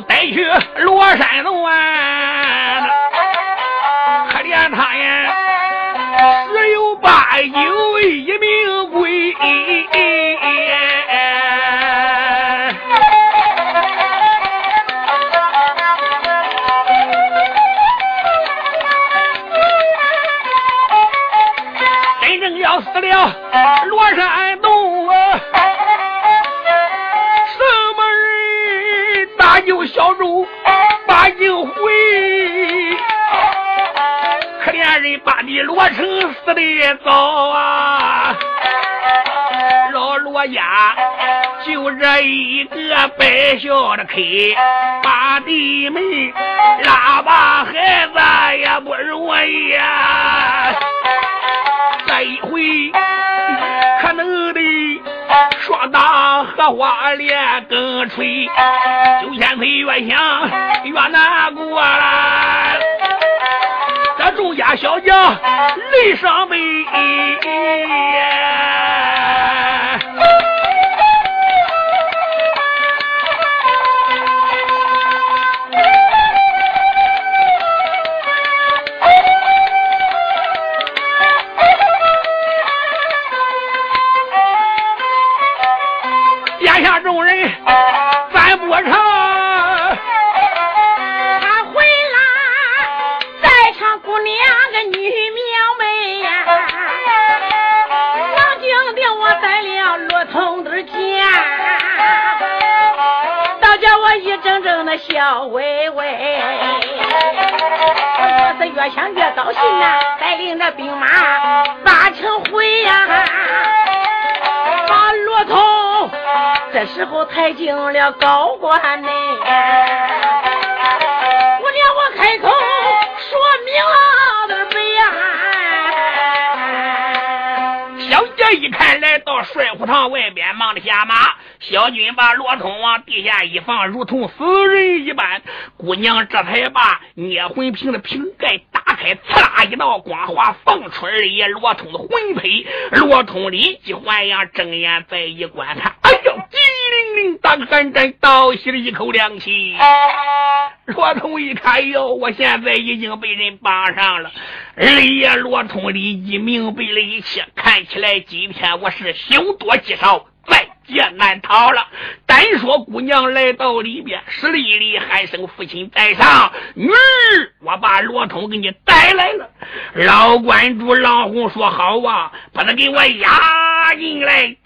带去罗山洞啊！可怜他呀，十有八九。的早啊！老罗家就这一个白孝的开，把地门拉把孩子也不容易呀！这一回可能的双打荷花连更吹，九千岁越想越难过了。众家小将泪伤悲。眼下众人一阵阵的笑微微。我是越想越高兴啊，带领着兵马八成回呀，把骆驼这时候抬进了高官内。我让我开口说明了的悲呀！小姐一看来到帅府堂外边，忙着下马。小军把罗通往地下一放，如同死人一般。姑娘这才把捏魂瓶的瓶盖打开，刺啦一道光华放出而也罗通的魂胚。罗通立即还阳，睁眼再一观看，哎呦，机灵灵，大寒战倒吸了一口凉气。罗通一看，哟，我现在已经被人绑上了。二爷罗通立即明白了一切，看起来今天我是凶多吉少，再劫难逃了。单说姑娘来到里边，施礼礼喊声父亲在上，女儿，我把罗通给你带来了。老关主郎红说好啊，把他给我押进来。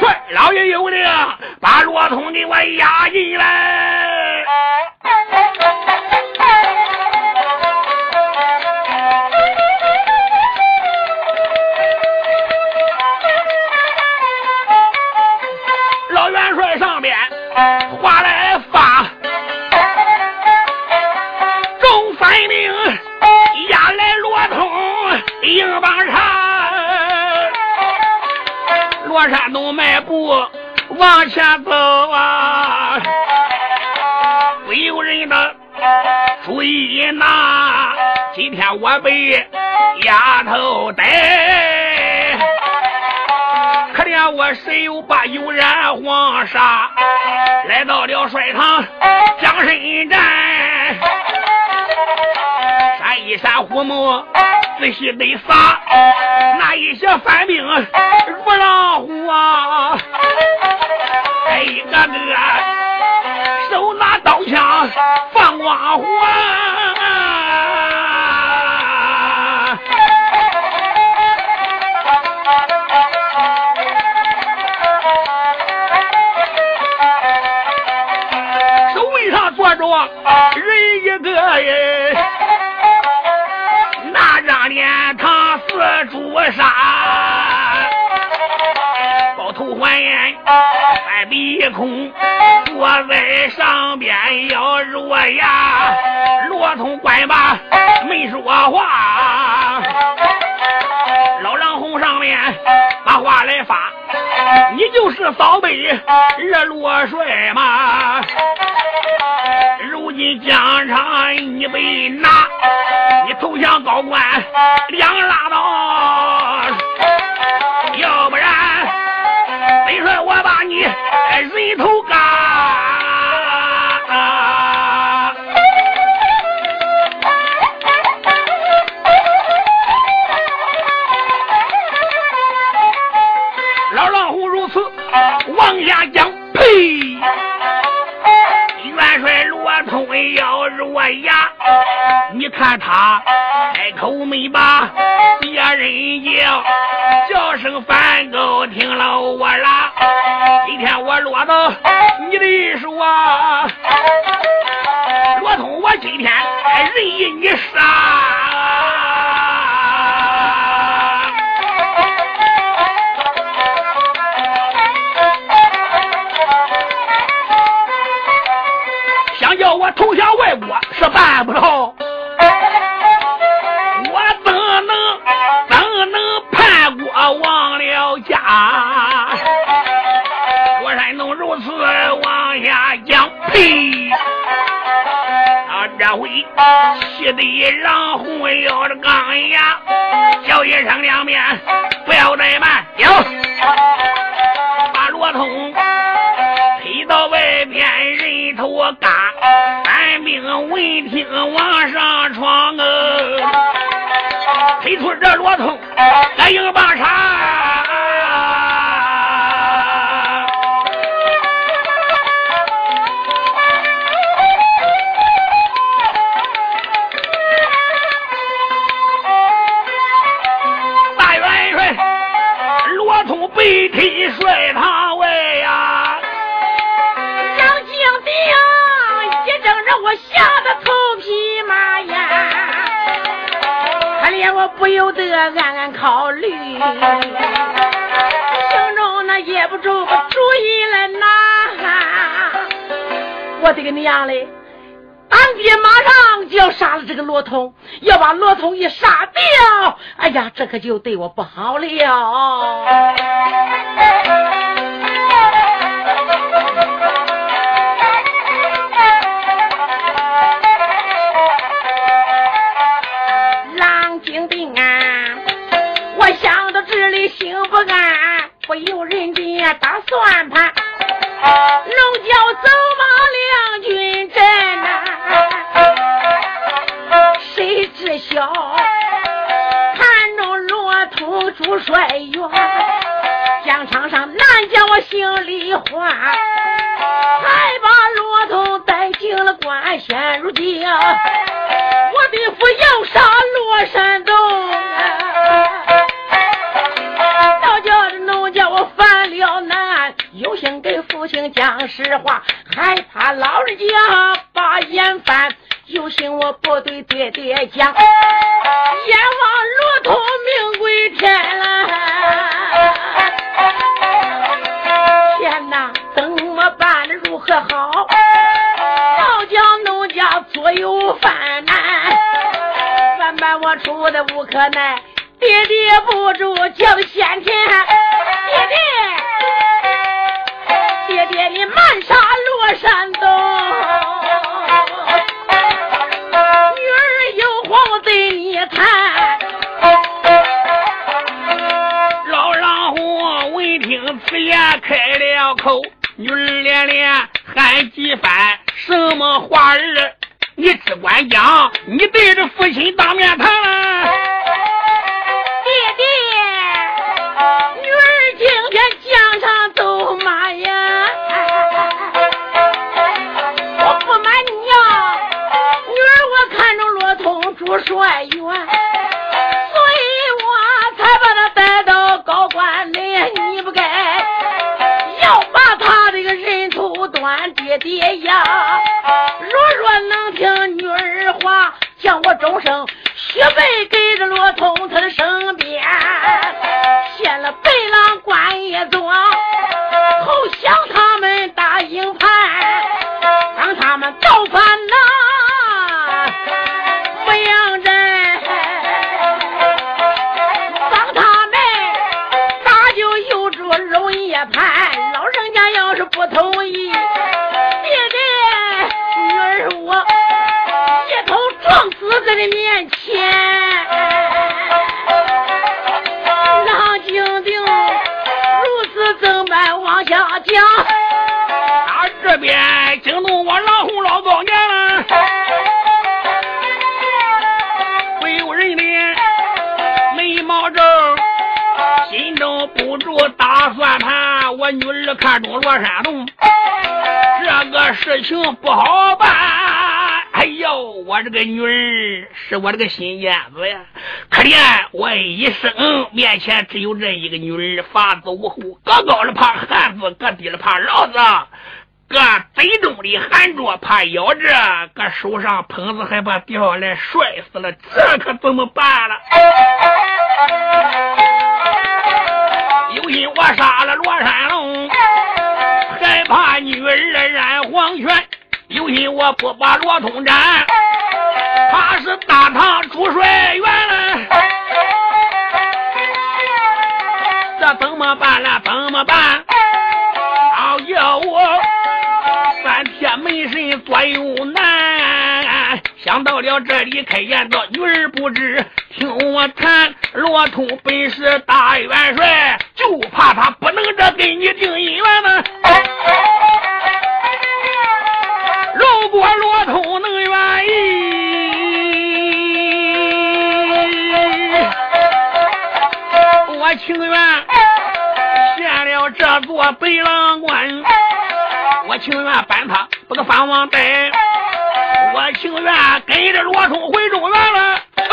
快，老爷有令，把罗通给我押进来。硬邦上，罗山东迈步往前走啊，不由人的注意呐，今天我被丫头逮。可怜我十有八有染黄沙，来到了帅堂江身站，闪一闪虎目，仔细得撒，那一些反兵如狼虎啊，哎一个个手拿刀枪放光火。手位上坐着人一个人，朱砂，包头还眼，翻鼻孔，坐在上边要弱牙，罗通关吧没说话，老狼红上面把话来发。你就是扫北热罗帅吗？如今疆场你被拿，你投降高官，两拉倒；要不然，本帅我把你人头割。老老虎如此往下讲。罗通咬住我牙，你看他开口没把别人叫，叫声梵高听了我啦。今天我落到你的手啊，罗通，我今天任你杀。办不到。我怎能怎能叛国忘了家？我山东如此往下讲，呸！他，这回气得让红咬着钢牙，叫一声两面，不要怠慢，有。听，往上闯啊！推出这骆驼来迎棒杀。不由得暗暗考虑，心中那也不住主意来拿。我的个娘嘞，俺爹马上就要杀了这个罗通，要把罗通也杀掉。哎呀，这可就对我不好了。算盘。我这个心眼子呀！可怜我一生面前只有这一个女儿，发子无后，个高的怕汉子，个低的怕老子，个嘴中的含着怕咬着，个手上捧子还怕掉下来摔死了，这可怎么办了？有心我杀了罗山龙，害怕女儿染黄泉。有心我不把罗通斩，他是大唐主帅元了。这怎么办了？怎么办？好叫我三天没神左右难。想到了这里，开言道：“女儿不知，听我谈。罗通本是大元帅，就怕他不能这给你定姻缘呢。”如果罗通能愿意，我情愿献了这座北狼关，我情愿搬他不个藩王带，我情愿跟着罗通回中原了。呃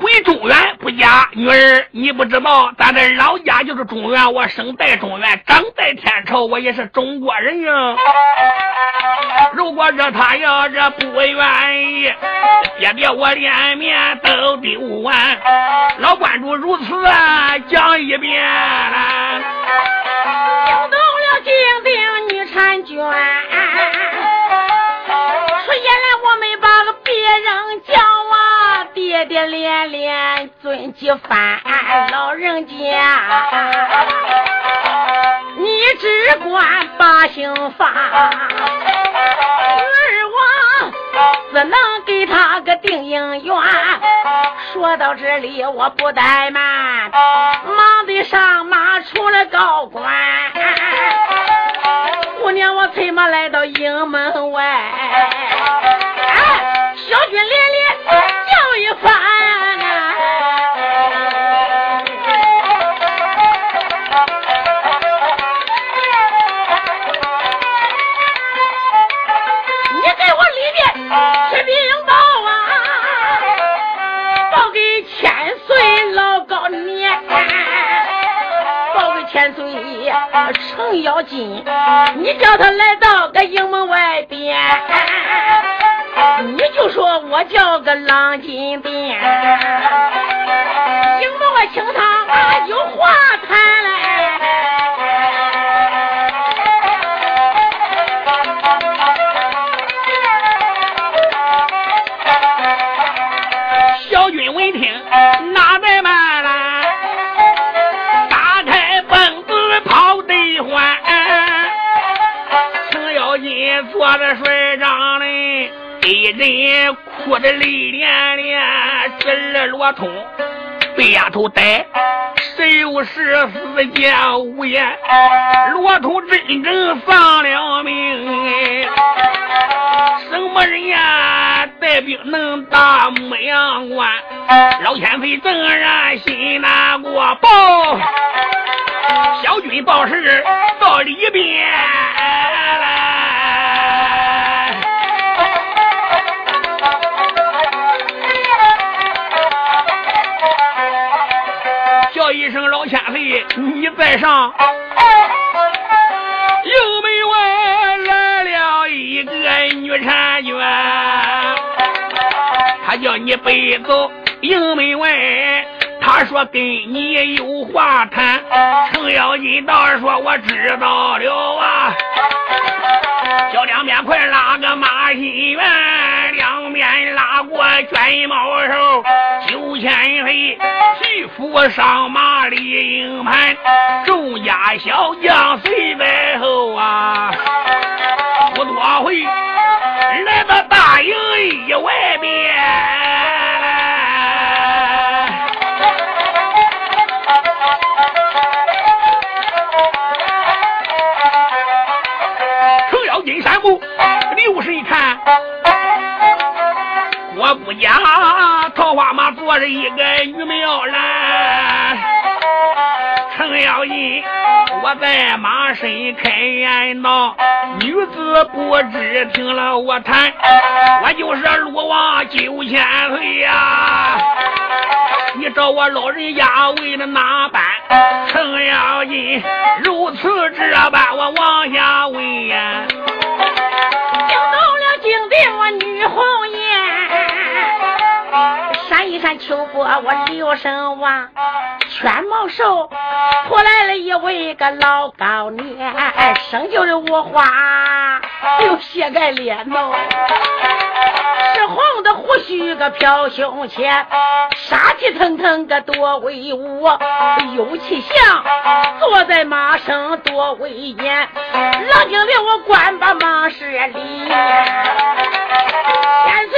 回中原不假，女儿你不知道，咱的老家就是中原，我生在中原，长在天朝，我也是中国人呀。如果这他要这不愿意，爹爹我脸面都丢完。老观主如此啊讲一遍了，惊动了金顶女婵娟，爹爹连连尊几番，老人家，你只管把心放，儿我只能给他个定姻缘。说到这里，我不怠慢，忙得上马出了高官。姑娘，我催马来到营门外，金，你叫他来到个营门外边，你就说我叫个郎金鞭，营门外请他有话谈来。哭的泪涟涟。这儿罗通被丫头逮，谁有事死见无言。罗通真正丧了命。什么人呀？带兵能打牧羊关？老千岁正然心难过，报小军报事到里边。你在上。营门外来了一个女婵娟，她叫你背走营门外，她说跟你有话谈。程咬金道说我知道了啊，叫两边快拉个马心园，两边拉过卷毛手，千岁徐福上马立营盘，众家小将随在后啊，不多会来到大营一外边。程咬金山步，六十一看，我不讲，桃花马坐着一个女苗兰。程程咬金，我在马身开言道：女子不知听了我谈，我就是鲁王九千岁呀！你找我老人家为了哪般？程咬金如此这般，我往下问呀。惊动了惊定我女红颜。闪一闪秋波，我刘声王，圈毛手拖来了一位个老高年，生就的无花，有血盖脸喏，是红的胡须个飘胸前，杀气腾腾个多威武，有气象，坐在马上多威严，冷静的我关把马是里，千岁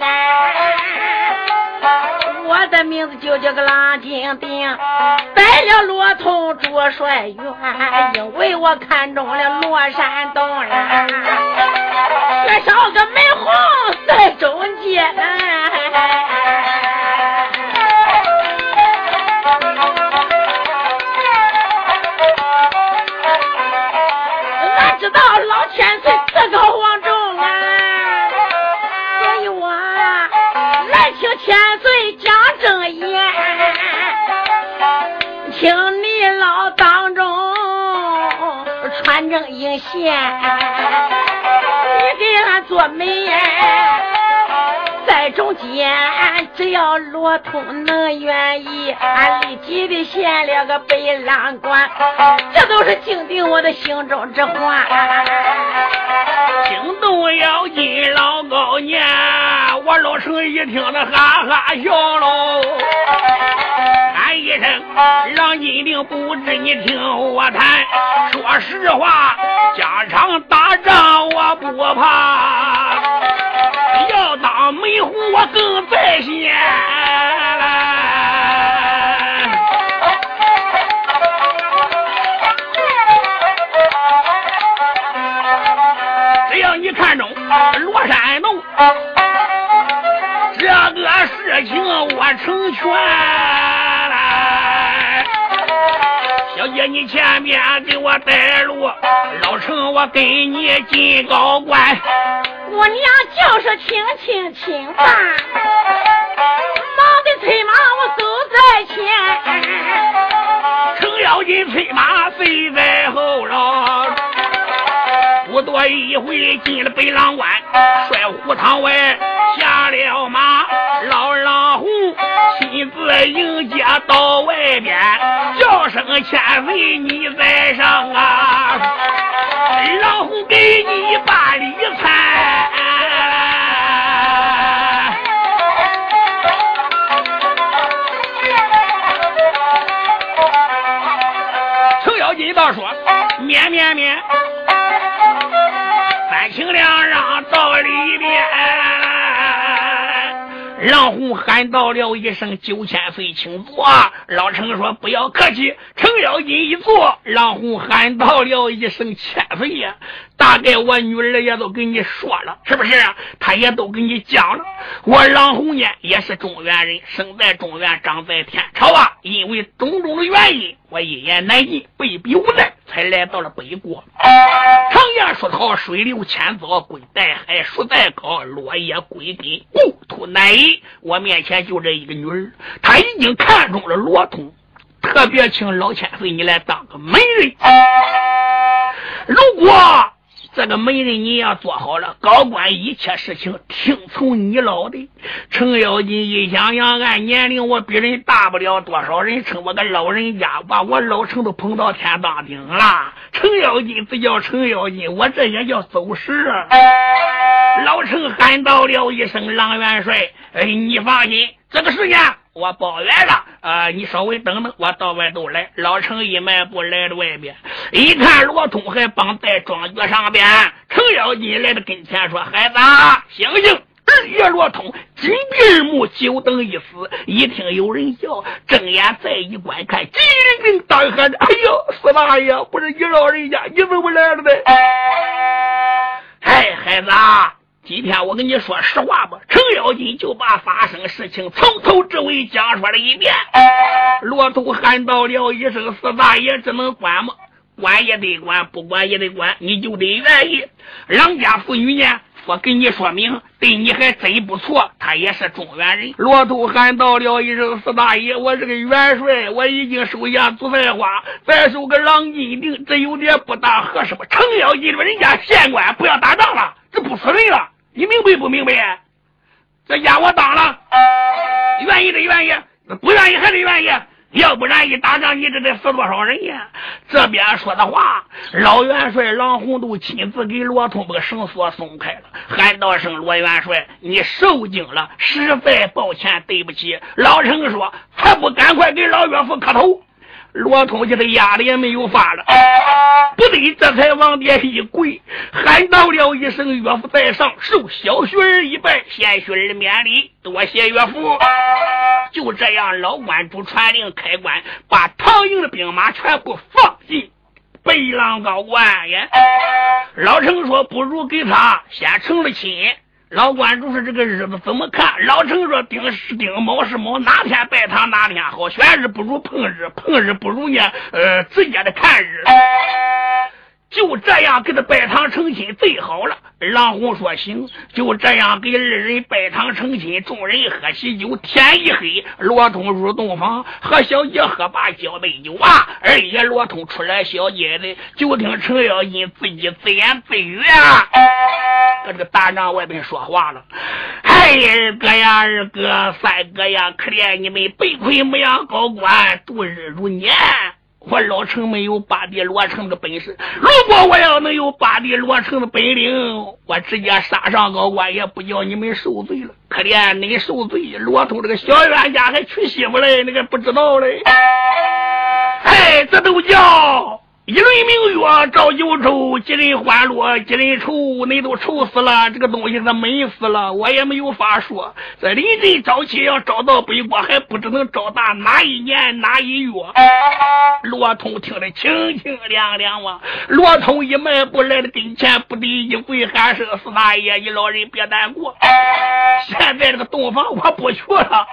名字就叫个郎金定，带了罗通主帅员，因为我看中了罗山东人，缺少个美红在中间。线，你给俺做媒。在中间，只要罗通能愿意，俺立即的献了个北兰关，这都是敬定我的心中之话。惊动妖精老高年，我老程一听他哈哈笑喽，一声让金定不知你听我谈，说实话，家常打仗我不怕，要当媒红我更在先。只要你看中罗山洞，这个事情我成全小姐，你前面给我带路，老程我跟你进高官。姑娘就是轻轻轻吧，忙的催马我走在前，程咬金催马随在后了。不多一会进了北狼关，帅虎堂外下了马，老狼虎亲自迎接到外边，叫声千岁你在上啊，然后给你办理餐。程咬金倒说免免免。喊到了一声：“九千岁，请坐。”老程说：“不要客气。”程咬金一坐，狼虎喊到了一声：“千岁呀！”大概我女儿也都跟你说了，是不是？她也都跟你讲了。我郎红呢，也是中原人，生在中原，长在天朝啊。因为种种的原因，我一言难尽，被逼无奈，才来到了北国。常言说得好，水流千遭归大海，树再高落叶归根，故土难移。我面前就这一个女儿，她已经看中了罗通，特别请老千岁你来当个媒人。如果这个媒人你要做好了，高官一切事情听从你老的。程咬金一想想，按年龄我比人大不了多少人，称我个老人家，把我老程都捧到天当顶了。程咬金这叫程咬金，我这也叫走时。老程喊到了一声：“郎元帅，哎，你放心，这个事情我包圆了。啊，你稍微等等，我到外头来。”老程一迈步来到外边，一看罗通还绑在庄脚上边，程咬金来到跟前说：“孩子，醒醒！二爷罗通紧闭耳目，久等一死。一听有人叫，睁眼再一观看，急灵灵大喊：“哎呦，四大爷，不是你老人家，你怎么来了呢？”哎，孩子啊，今天我跟你说实话吧。程咬金就把发生事情从头至尾讲说了一遍。骆驼喊到了一声：“四大爷，这能管吗？管也得管，不管也得管，你就得愿意。郎家妇女呢？”我跟你说明，对你还真不错。他也是中原人。骆驼喊到了一声：“四大爷，我是个元帅，我已经收下祖菜花，再收个郎金定，这有点不大合适吧？”程咬金说：“人家县官不要打仗了，这不死人了，你明白不明白？这家我当了，愿意的愿意，不愿意还得愿意。”要不然一打仗，你这得死多少人呀？这边说的话，老元帅郎洪都亲自给罗通把绳索松开了，喊道声：“罗元帅，你受惊了，实在抱歉，对不起。”老程说：“还不赶快给老岳父磕头？”罗通就他压的也没有法了，不得这才往地一跪，喊道了一声：“岳父在上，受小婿儿一拜，贤婿儿免礼，多谢岳父。”就这样，老关主传令开关，把唐营的兵马全部放进北狼高关呀。老程说：“不如给他先成了亲。”老关主说：“这个日子怎么看？”老程说：“丁是丁，卯是卯，哪天拜堂哪天好。选日不如碰日，碰日不如呢，呃，直接的看日。”就这样给他拜堂成亲，最好了。郎红说行，就这样给二人拜堂成亲。众人喝喜酒，天一黑，罗通入洞房，和小姐喝罢交杯酒啊。二爷罗通出来小姐的，就听程咬金自己自言自语啊，搁这个大帐外边说话了。哎，二哥呀，二哥，三哥呀，可怜你们被困牧羊高官，度日如年。我老程没有巴弟罗成的本事，如果我要能有巴弟罗成的本领，我直接杀上高官，也不叫你们受罪了。可怜你受罪，罗通这个小冤家还娶媳妇嘞，那个不知道嘞。哎，这都叫。一轮明月照九州，几人欢乐几人愁，你都愁死了，这个东西是闷死了，我也没有法说。这临阵招亲要找到北国，还不知能找到哪一年哪一月。罗通听得清清亮亮哇！罗通一迈步来到跟前，不敌一跪喊声：“四大爷，你老人别难过，现在这个洞房我不去了，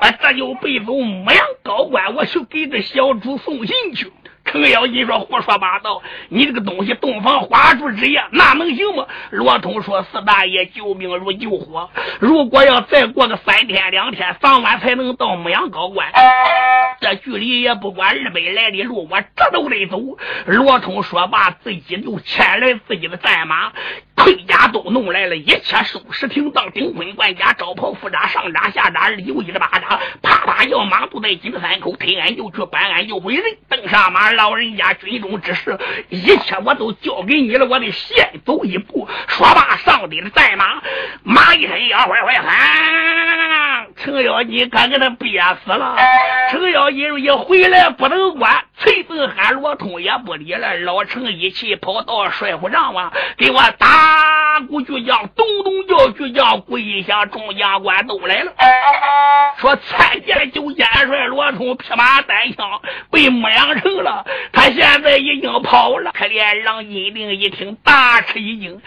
啊这就背走牧羊高官，我去给这小主送信去。”程咬金说：“胡说八道！你这个东西，洞房花烛之夜，那能行吗？”罗通说：“四大爷救命如救火，如果要再过个三天两天，早晚才能到牧羊高关。这距离也不管二百来里路，我这都得走。”罗通说罢，自己就牵来自己的战马。盔甲都弄来了，一切收拾停当，顶盔贯甲，招袍副扎，上扎下扎，二九一的巴扎，啪啪要马肚在金三口，推俺就去，搬俺就回人，登上马，老人家军中之事，一切我都交给你了，我得先走一步。说罢，上的战马，马一声要坏坏喊，程咬金可给他憋死了。程咬金一回来不能管，崔凤喊罗通也不理了，老程一气跑到帅府帐啊，给我打。大鼓巨将，咚咚叫巨将，跪下众将官都来了。说参见九千帅罗通，匹马单枪被牧羊城了。他现在已经跑了。可怜郎金定一听，大吃一惊。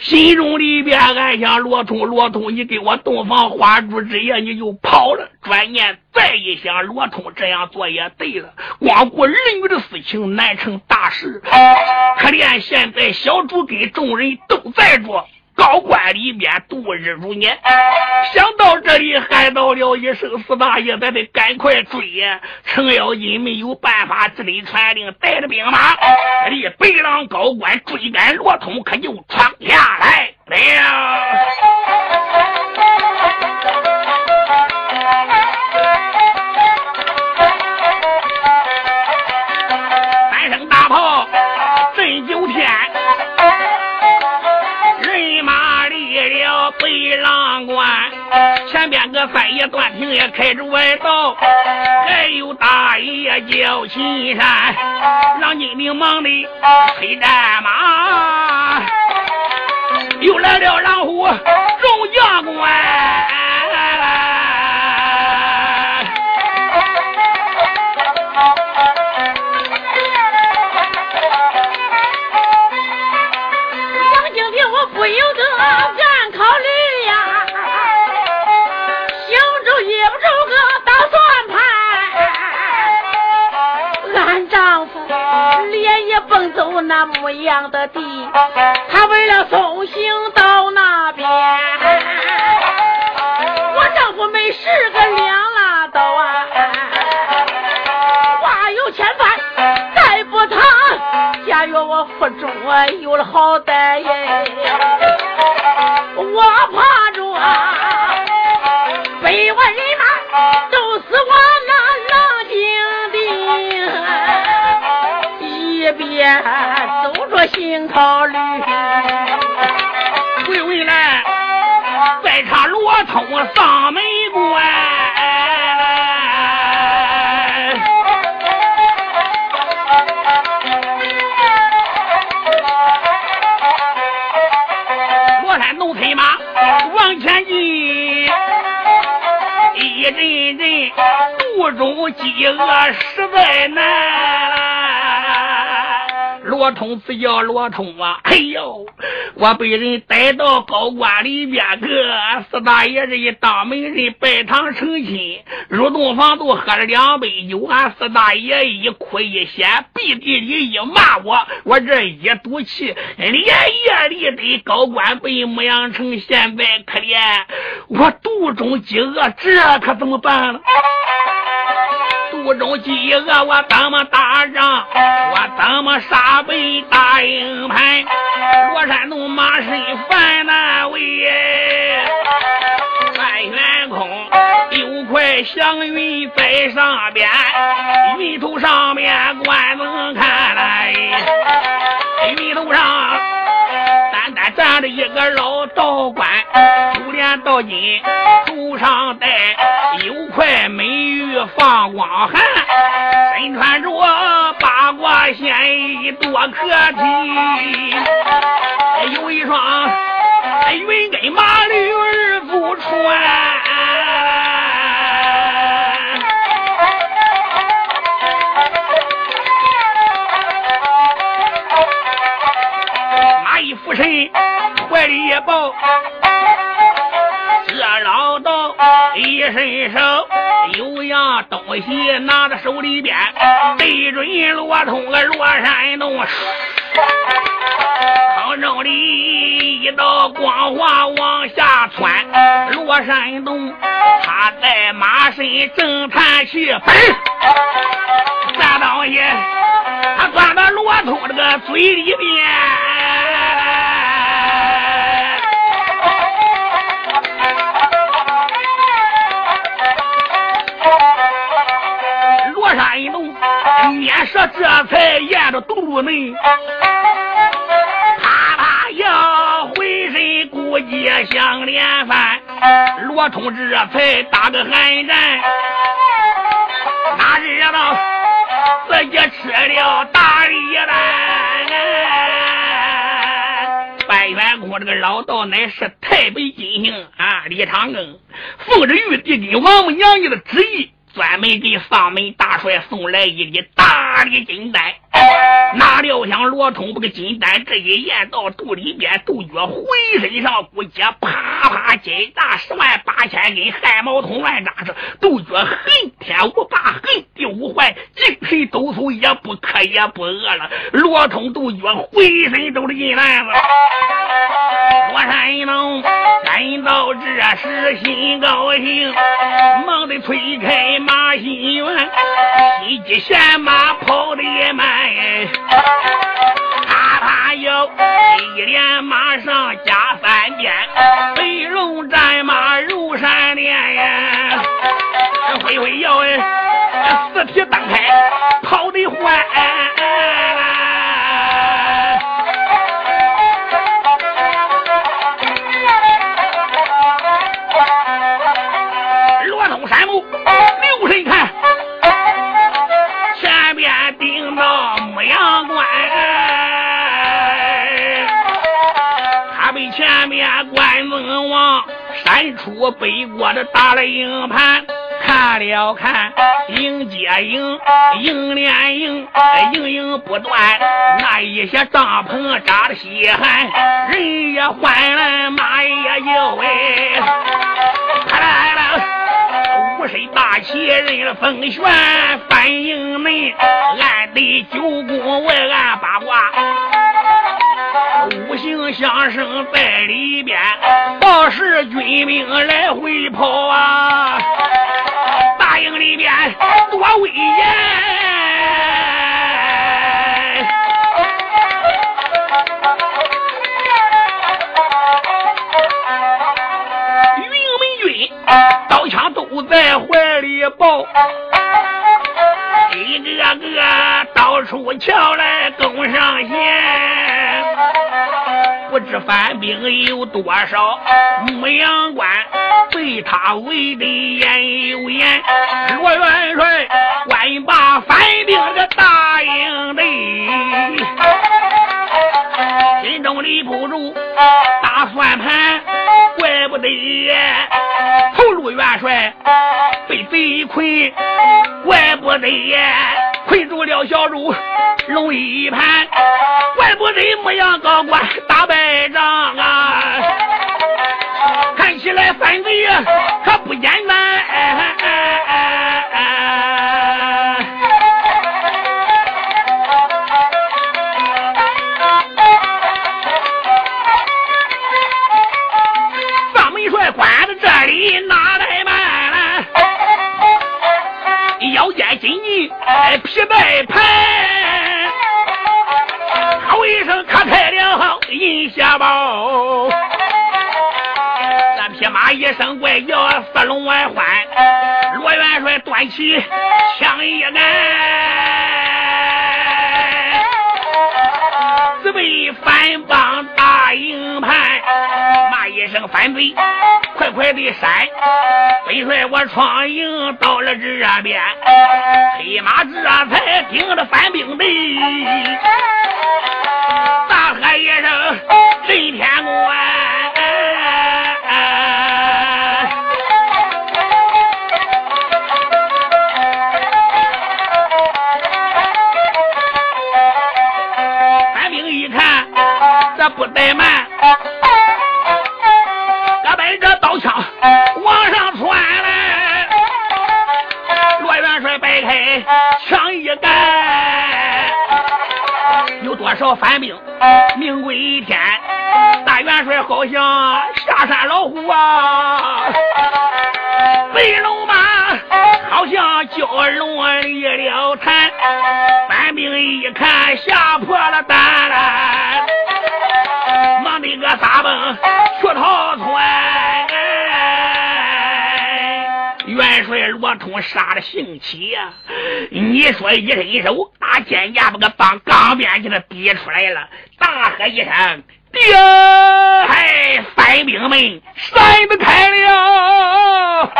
心中里边暗想：罗通，罗通，你给我洞房花烛之夜你就跑了。转念再一想，罗通这样做也对了，光顾儿女的事情难成大事。可怜现在小主跟众人都在着。高官里面度日如年，想到这里，喊到了一声：“四大爷，咱得赶快追呀！”程咬金没有办法，只得传令，带着兵马离北狼高官追赶罗通，可就闯下来了。北狼关前边个三爷段平也开着外道，还有大爷叫秦山，让金明忙的黑战马，又来了狼虎众将官。走那牧羊的地，他为了送行到那边，我丈夫没事个两拉倒啊，话有千般，再不谈，假若我腹中啊有了好歹耶，我怕着啊边走着新考虑。回回来，再插罗通上门关。罗山洞催马往前进，一阵阵肚中饥饿实在难。罗通只叫罗通啊！哎呦，我被人带到高官里边去，四大爷这一当媒人拜堂成亲，入洞房都喝了两杯酒，俺四大爷一哭一掀，背地里一骂我，我这一赌气，连夜里得高官被牧羊城，现在可怜我肚中饥饿，这可怎么办了？肚中饥饿，我怎么打仗？我怎么杀北大营盘？罗山东马身犯难为，半悬空有块祥云在上边，云头上面观能看来，云头上单单站着一个老道观，九连道金头上戴有块美放光寒，身穿着八卦仙衣多可体，有一双云跟马驴儿足穿。马一俯身，怀里一抱，这老道一伸手，有样东西拿在手里边，对准罗通个罗山洞，空中里一道光华往下窜，罗山洞他在马身正叹气，砰！这东西他钻到罗通这个嘴里边。洞面舌这才咽着肚内，啪啪要浑身骨节像连翻，罗通这才打个寒战，哪知道自己吃了大力蛋。半圆空这个老道乃是太北金星啊，李长庚奉着玉帝给王母娘娘的旨意。专门给丧门大帅送来一粒大的金丹，哪料想罗通这个金丹这一咽到肚里边，杜绝浑身上骨节啪啪金大十万八千根汗毛通乱扎着，杜绝恨天无霸，恨地无坏，精神抖擞也不渴也不饿了。罗通杜绝浑身都是金兰子，罗山龙感到这时心高兴，忙得推开。马心园，西急闲马跑得也慢，啪啪摇，一连马上加三鞭，飞龙战马如闪电呀，挥挥腰哎，四蹄蹬开，跑得欢。王闪出北国的大了营盘，看了看，迎接营，营连营，营营不断，那一些帐篷扎的稀罕，人也欢了，马也叫哎，了。虎身大旗任风旋，反应门暗对九宫外暗八卦，五行相生在里边，到时军兵来回跑啊，大营里边多威严。反兵有多少，牧羊关被他围得严又严。罗元帅关把反兵的大营里，心中里不住打算盘，怪不得。陆元帅被贼困，怪不得呀困住了小主龙一盘，怪不得牧羊高官打败仗啊！看起来反贼可不简单。张门帅关在这里哪？皮带盘，银下包。那匹马一声怪叫，四龙外欢。罗元帅端起枪一杆，只为反帮大营盘。骂一声反贼，快快的闪！本帅我闯营到了这边。黑马这才顶着反兵的，喊一声震天关，反兵一看这不怠慢。杀的兴起呀！你说一伸手，把肩胛把个棒钢鞭给他逼出来了，大喝一声：“爹！”嗨，反兵们闪得开了。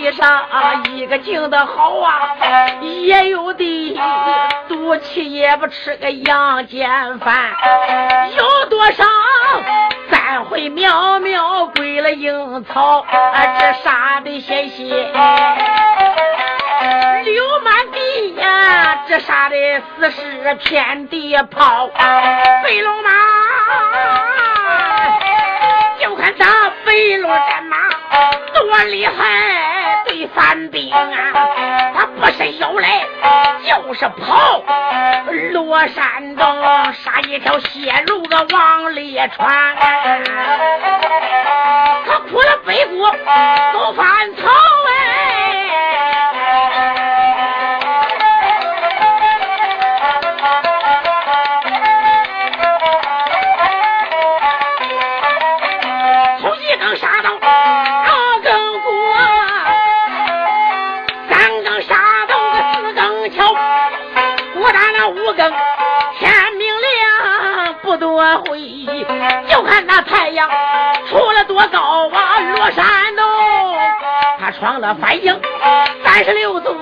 地上啊一个劲的好啊，也有的肚气也不吃个阳间饭，有多少？三回苗苗归了阴曹，这杀的鲜血流满地呀！这杀的死尸遍地跑，飞龙马就看他飞龙战马多厉害，对反兵啊，他不是游来就是跑。罗山东杀一条血路个往里传，他哭了背骨都翻草他闯了翻营三十六座，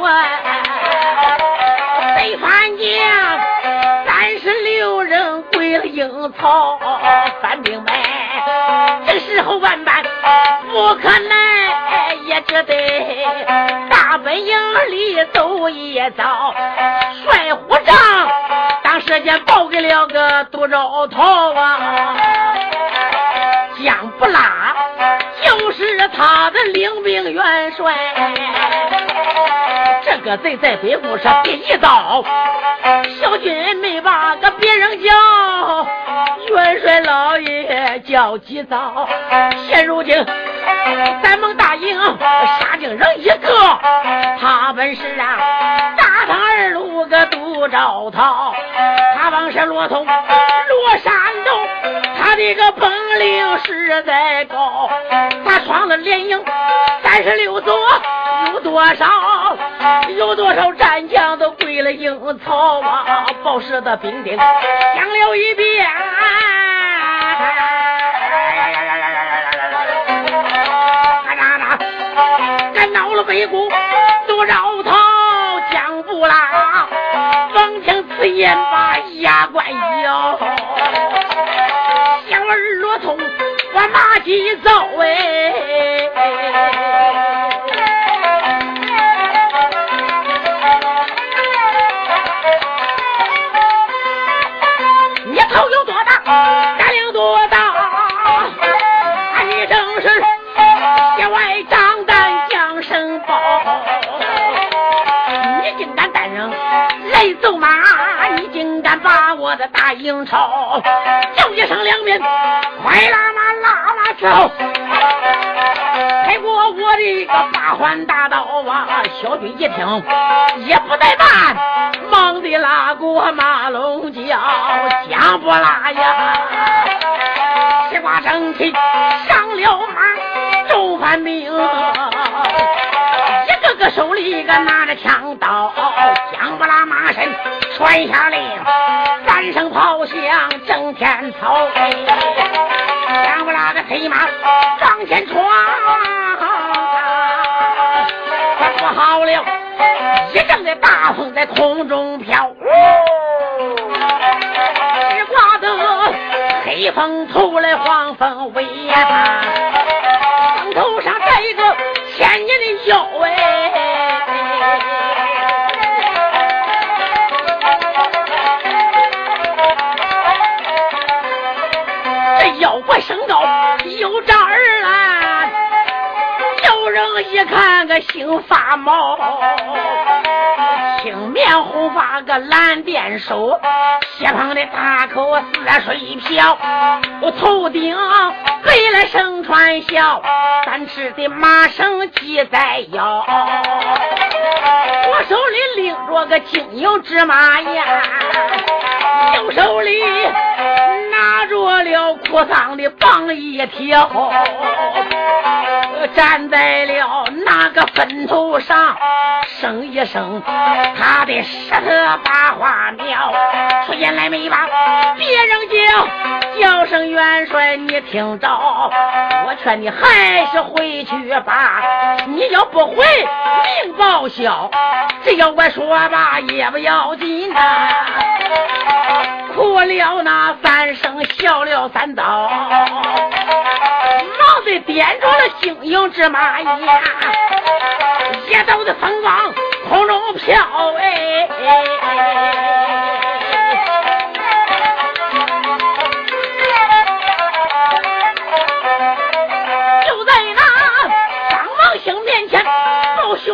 北番将三十六人归了营曹，翻兵败。这时候万般不可能，也只得大本营里走一遭，帅虎帐当时间报给了个杜兆涛啊，江不拉他的领兵元帅，这个贼在北部是第一刀，小军没把个别人叫，元帅老爷叫几遭，现如今三盟大营杀进人一个，他本是啊大唐二路个杜兆涛，他往是骆驼落山洞，这个本领实在高，他闯了连营三十六座，有多少有多少战将都归了营曹啊，报时的兵丁讲了一遍。俺闹了北谷，都绕逃江不拉。闻听此言，把牙关咬。小儿落通，我马蹄走哎。你头有多大，胆有多大？来走马，你竟敢把我的大营抄！叫一声两面，快拉马拉马走！开过我的个八环大道啊！小军一听也不怠慢，忙的拉过马龙桥，江不拉呀！西瓜正气上了马，周反兵，手里一个拿着枪刀，将不拉马身传下令，三声炮响震天草，将不拉个黑马往前闯，他不好了，一阵的大风在空中飘，只刮得黑风头来黄风尾呀，风头上带一个千年的妖哎。一看个心发毛。青面红发个蓝靛手，血胖的大口似水瓢，我头顶背来身穿孝，三尺的马绳系在腰，我手里拎着个金牛芝麻呀，右手里拿着了裤裆的棒一条，站在了那个坟头上，声一声，他的石头把花庙，出言来没吧别人叫，叫声元帅你听着，我劝你还是回去吧，你要不回命报销，这要我说吧也不要紧呐。哭了那三声，笑了三刀，忙的点着了金银芝麻呀，一道的风往空中飘哎。就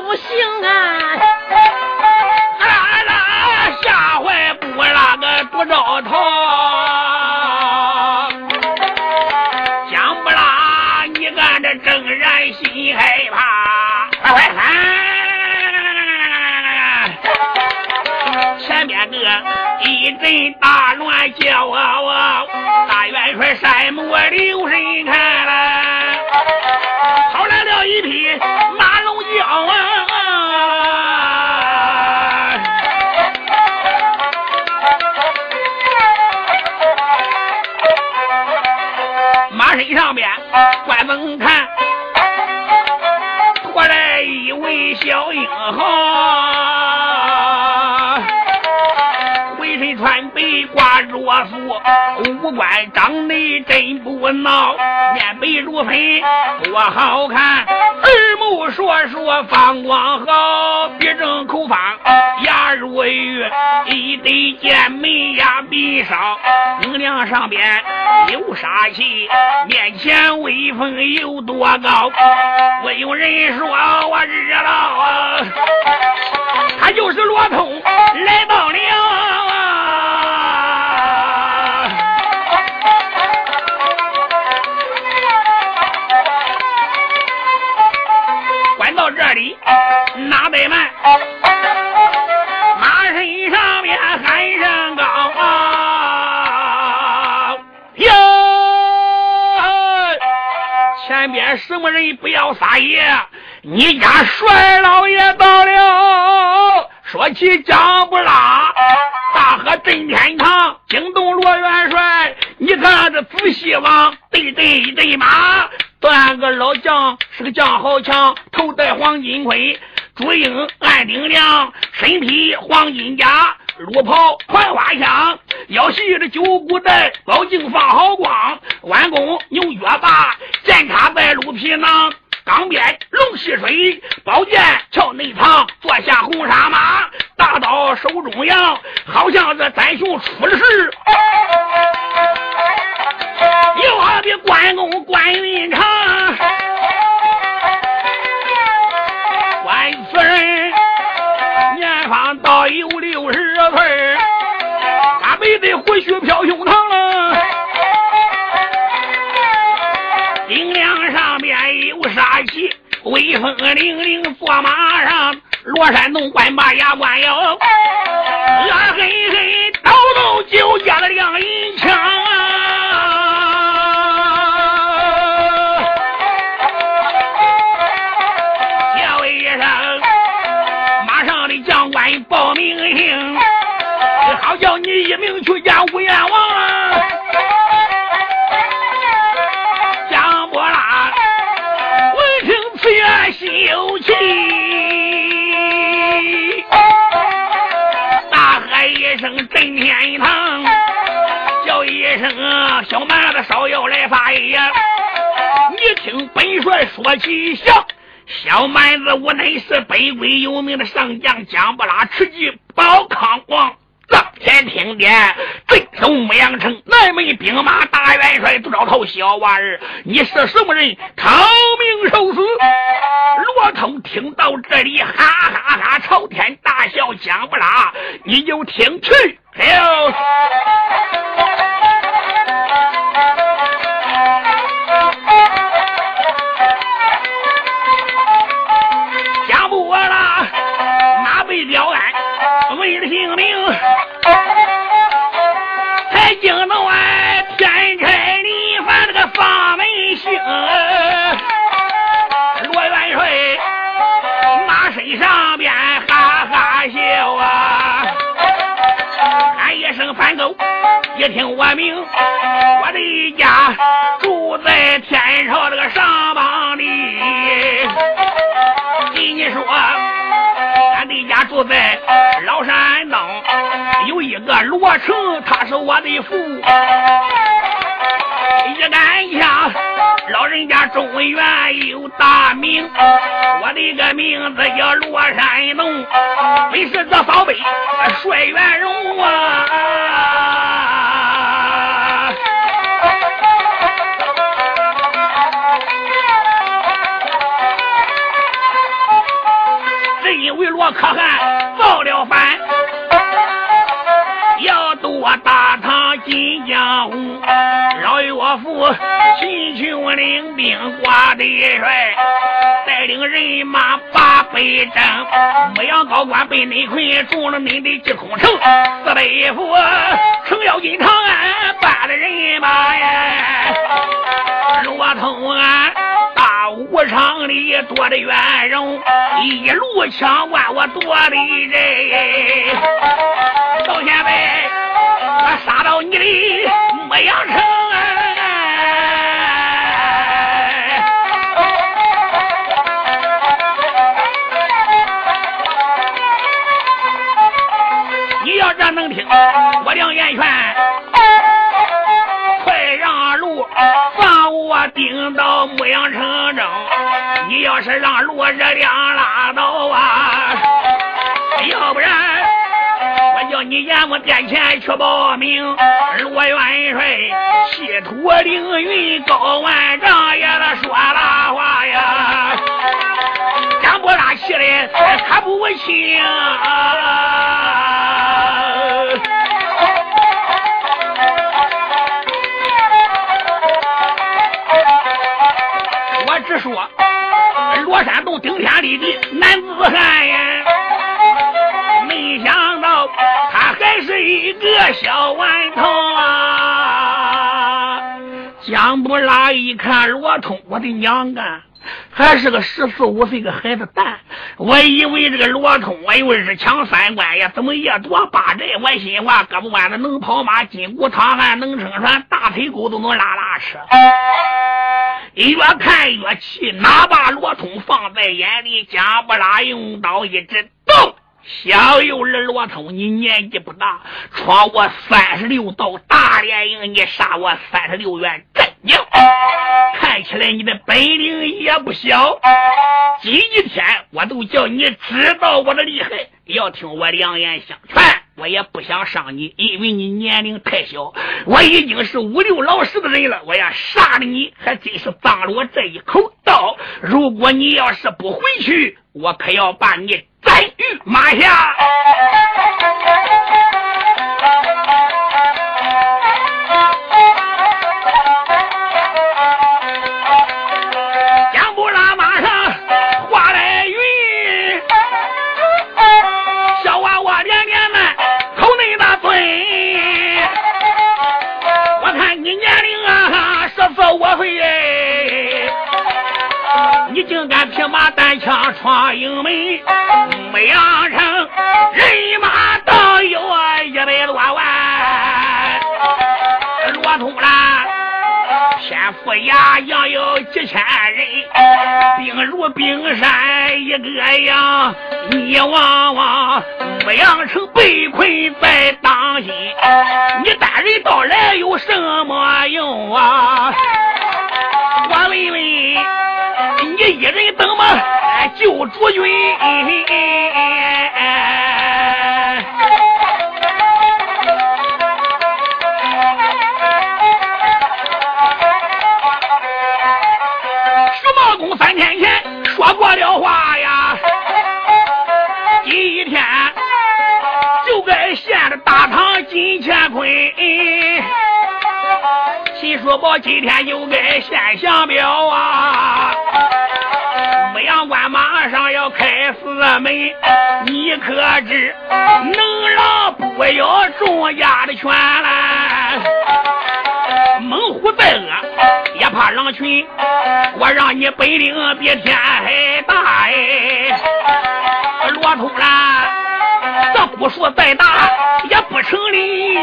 不行啊！啦啦，吓坏不那个杜兆涛，江不拉，你看这正然心害怕，前面个一阵大乱叫啊！大元帅山木留神看了，跑来了一匹马门看，拖来一位小英豪，浑身穿白挂着素，五官长得真不孬，面白如粉多好看，耳目烁烁放光好，鼻正口方。如玉，一对剑眉呀鼻上，明亮上边有杀气，面前威风有多高？我有人说我日了啊，他就是罗通来到了。边什么人不要撒野？你家帅老爷到了。说起姜不拉，大河震天堂，惊动罗元帅。你看这仔细望，对对对马，断个老将是个将好强，头戴黄金盔，朱缨暗顶梁，身披黄金甲，鹿袍槐花香，腰系着九股带，宝镜放好光，弯弓牛约把，剑插在鹿皮囊。钢鞭龙戏水，宝剑鞘内藏，坐下红纱马，大刀手中扬，好像这三雄出了世。又好比关公关云长，是什么人？的家住在天朝这个上邦里，给你说。俺的家住在老山东，有一个罗成，他是我的父。一杆枪，老人家中原有大名，我的个名字叫罗山东，本是这宝贝帅元荣啊！为罗可汗造了反，要夺大唐金江红，老岳父秦琼领兵挂的帅，带领人马把北征，牧羊高官被内困，中了你的济空城，四百副程咬金长安办的人马呀，罗通安。武场里多的冤种一路相关我多的人。到现在我杀到你的牧羊城。你要这能听我梁言劝把我顶到牧羊城中。你要是让罗热亮拉倒啊，要不然我叫你阎王殿前去报名。罗元帅气吐凌云高万丈呀，说大话呀，江波拉气的他不轻。我一个小顽童啊！江不拉一看罗通，我的娘啊，还是个十四五岁个孩子蛋！我以为这个罗通，我以为是抢三关呀，怎么也多八寨？我心话，胳膊弯子能跑马，筋骨长汉能撑船，大腿狗都能拉拉车。越看越气，哪把罗通放在眼里？姜不拉用刀一指，动！小幼儿罗通，你年纪不大，闯我三十六道大连营，你杀我三十六员镇将，看起来你的本领也不小。今天我都叫你知道我的厉害，要听我两言相劝。我也不想伤你，因为你年龄太小。我已经是五六老十的人了，我要杀了你，还真是脏了我这一口道。如果你要是不回去，我可要把你斩于马下。竟敢匹马单枪闯营门，牧羊城人马倒有一百多万。罗通啦，天府衙养有几千人，兵如冰山一个样。你望望牧羊城被困在当心，你单人到来有什么用啊？我问问。一人等么救主君？徐茂公三天前说过了话呀，今天就该献的大唐金乾坤。秦叔宝今天就该献降表啊！阳关马上要开四门，你可知能让不要众家的权来？猛虎再恶也怕狼群，我让你本领比天还大哎！骆驼啦，这古树再大也不成立。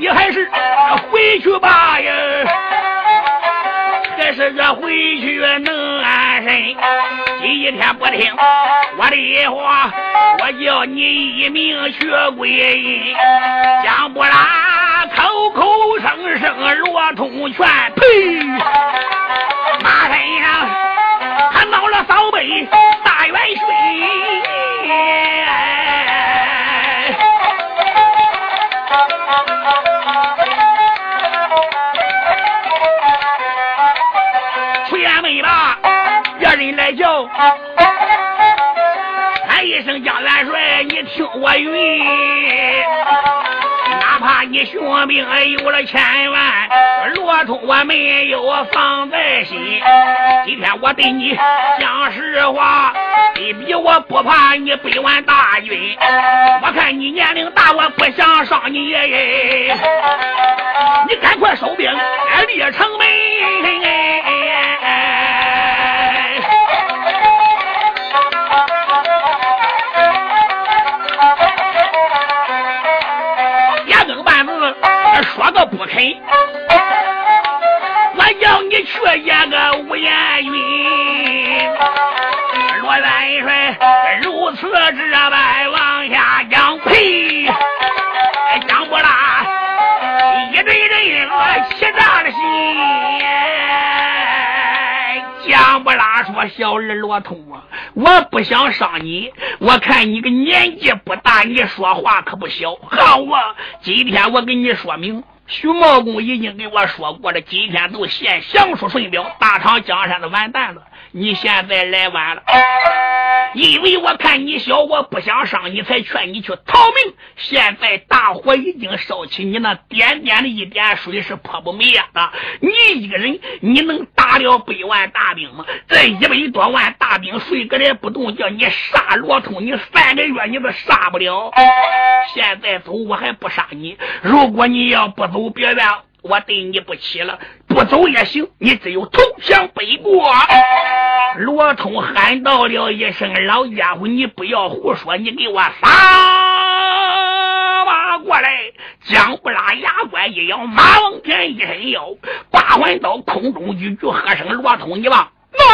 你还是回去吧呀，还是这回去能安身。今天不听我的话，我叫你一命学归阴。江不拉口口声声罗通拳，呸！马身上还闹了扫北大元帅。叫，喊一声江元帅，你听我云。哪怕你雄兵有了千万，骆驼我没有放在心。今天我对你讲实话，你比我不怕你百万大军。我看你年龄大，我不想伤你。你赶快收兵，列城门。我倒不肯，我叫你去演个无彦云。罗元帅如此这般往下讲，呸！我小儿罗通啊，我不想伤你，我看你个年纪不大，你说话可不小。好啊，今天我给你说明。徐茂公已经跟我说过了，今天都献降书顺表，大唐江山都完蛋了。你现在来晚了，因为我看你小，我不想伤你，才劝你去逃命。现在大火已经烧起，你那点点的一点水是泼不灭的。你一个人，你能打了百万大兵吗？这一百多万大兵，谁个也不动，叫你杀罗通，你三个月你都杀不了。现在走，我还不杀你。如果你要不走，别怨我对你不起了。不走也行，你只有投降北国。罗通喊到了一声：“老家伙，你不要胡说，你给我撒马过来！”姜不拉牙关一咬，马往前一伸腰，八环刀空中一举，喝声：“罗通，你往哪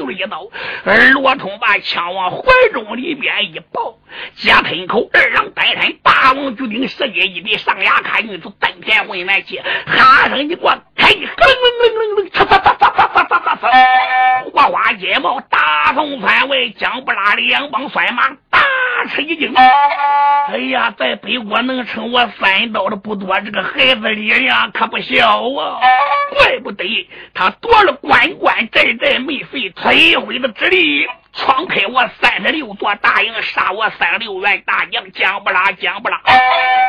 就是一刀，而罗通把枪往怀中里边一抱，接喷口，二郎带身，霸王举鼎，十斤一比，上牙看女子登天混元气，哈声你给我开，哼哼哼哼，嚓嚓嚓嚓嚓嚓嚓嚓嚓，花花街帽，大宋范围，姜不拉两帮帅马大吃一惊。哎呀，在北国能称我三刀的不多，这个孩子力量可不小啊！怪不得他夺了关关寨寨。没费吹灰的之力，闯开我三十六座大营，杀我三十六员大将，讲不拉讲不拉。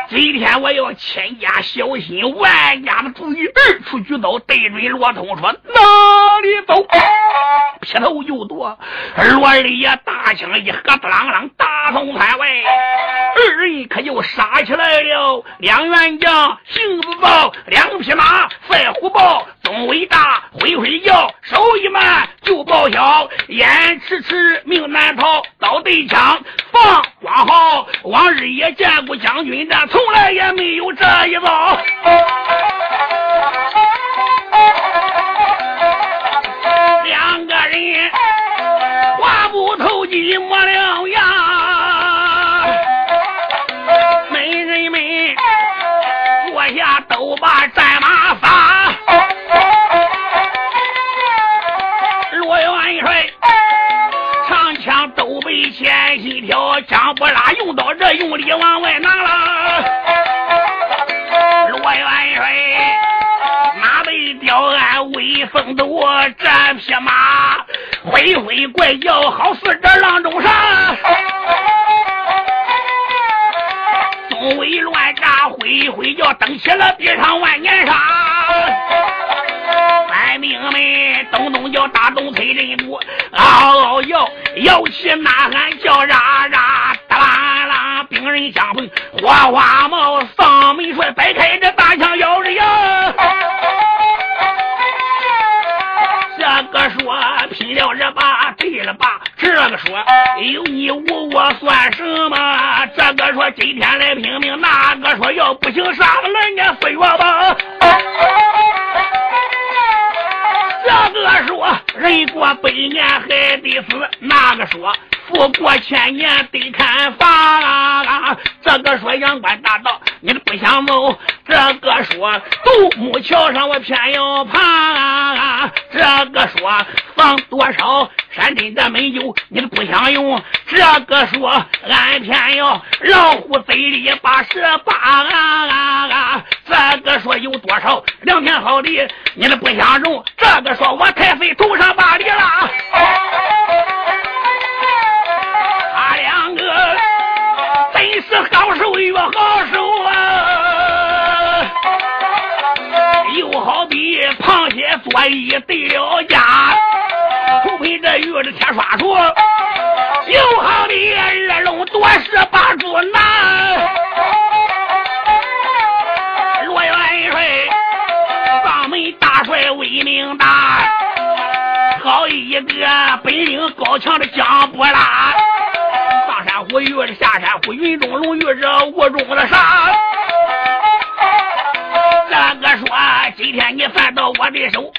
今天我要千家小心，万家的注意，二出举刀对准罗通说：“哪里走？”劈头就剁，罗二爷大枪一合，啷啷，大风翻外，二人可就杀起来了。两员将性子暴，两匹马赛虎豹，东伟大，挥挥叫，手一慢就报销，眼迟迟命难逃，刀对枪放光好。往日也见过将军的，从来也没有这一招。两个人话不投机，没两样。美人们坐下都把心挑，姜不拉用刀这用力往外拿了。罗元帅马背。吊鞍威风斗，这匹马挥挥怪叫，好似这浪中沙。东威乱炸，挥挥叫，登起了地上万年沙。官兵们咚咚叫，大动催人鼓，嗷嗷叫，摇起呐喊叫喳喳，哒啦啦，兵人相逢，花花帽，丧门帅摆开这大枪摇着摇。这个说拼了这把，对了吧？这个说有你无我算什么？这个说今天来拼命，那个说要不行杀了来年飞我吧。说人过百年还得死，那个说。富过千年得看法，这个说阳关大道你不想走，这个说独木桥上我偏要爬，这个说放多少山珍的美酒你不想用，这个说俺偏要老虎嘴里把蛇扒，这个说有多少良田好地你都不想种，这个说我太岁头上把里了。他两个真是好手越好手啊！又好比螃蟹做一对了家，除非这鱼的铁刷出；又好比二龙夺食把猪拿。一个本领高强的姜不拉。我遇着下山虎，云中龙遇着雾中的沙。这个说今天你犯到我的手，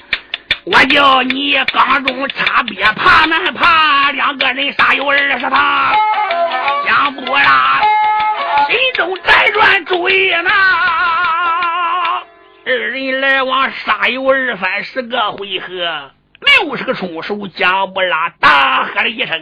我叫你缸中插鳖爬难爬，两个人杀有二十趟，江波啦？心中辗转主意呢。二人来往杀有二三十个回合。六十个出手，将不拉大喊了一声，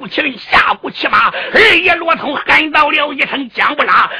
不起人，下不骑马，二爷罗通喊到了一声：“姜不拉，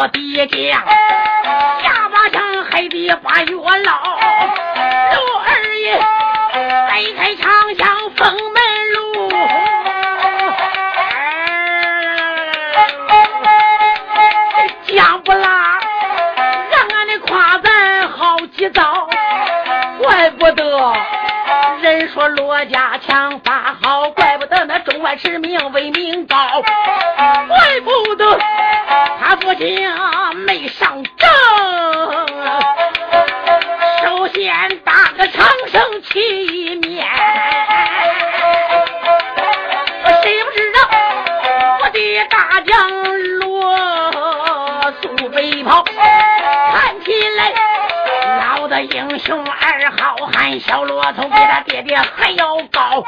我爹讲下马城黑得把月老刘二爷掰开长枪封门入哎姜不辣让俺的夸赞好急躁怪不得人说罗家枪法好怪不得那中外驰名威名高怪不得没上阵，首先打个长生旗一面，谁不知道我的大将罗素背跑，看起来老的英雄二好汉，小骆头比他爹爹还要高。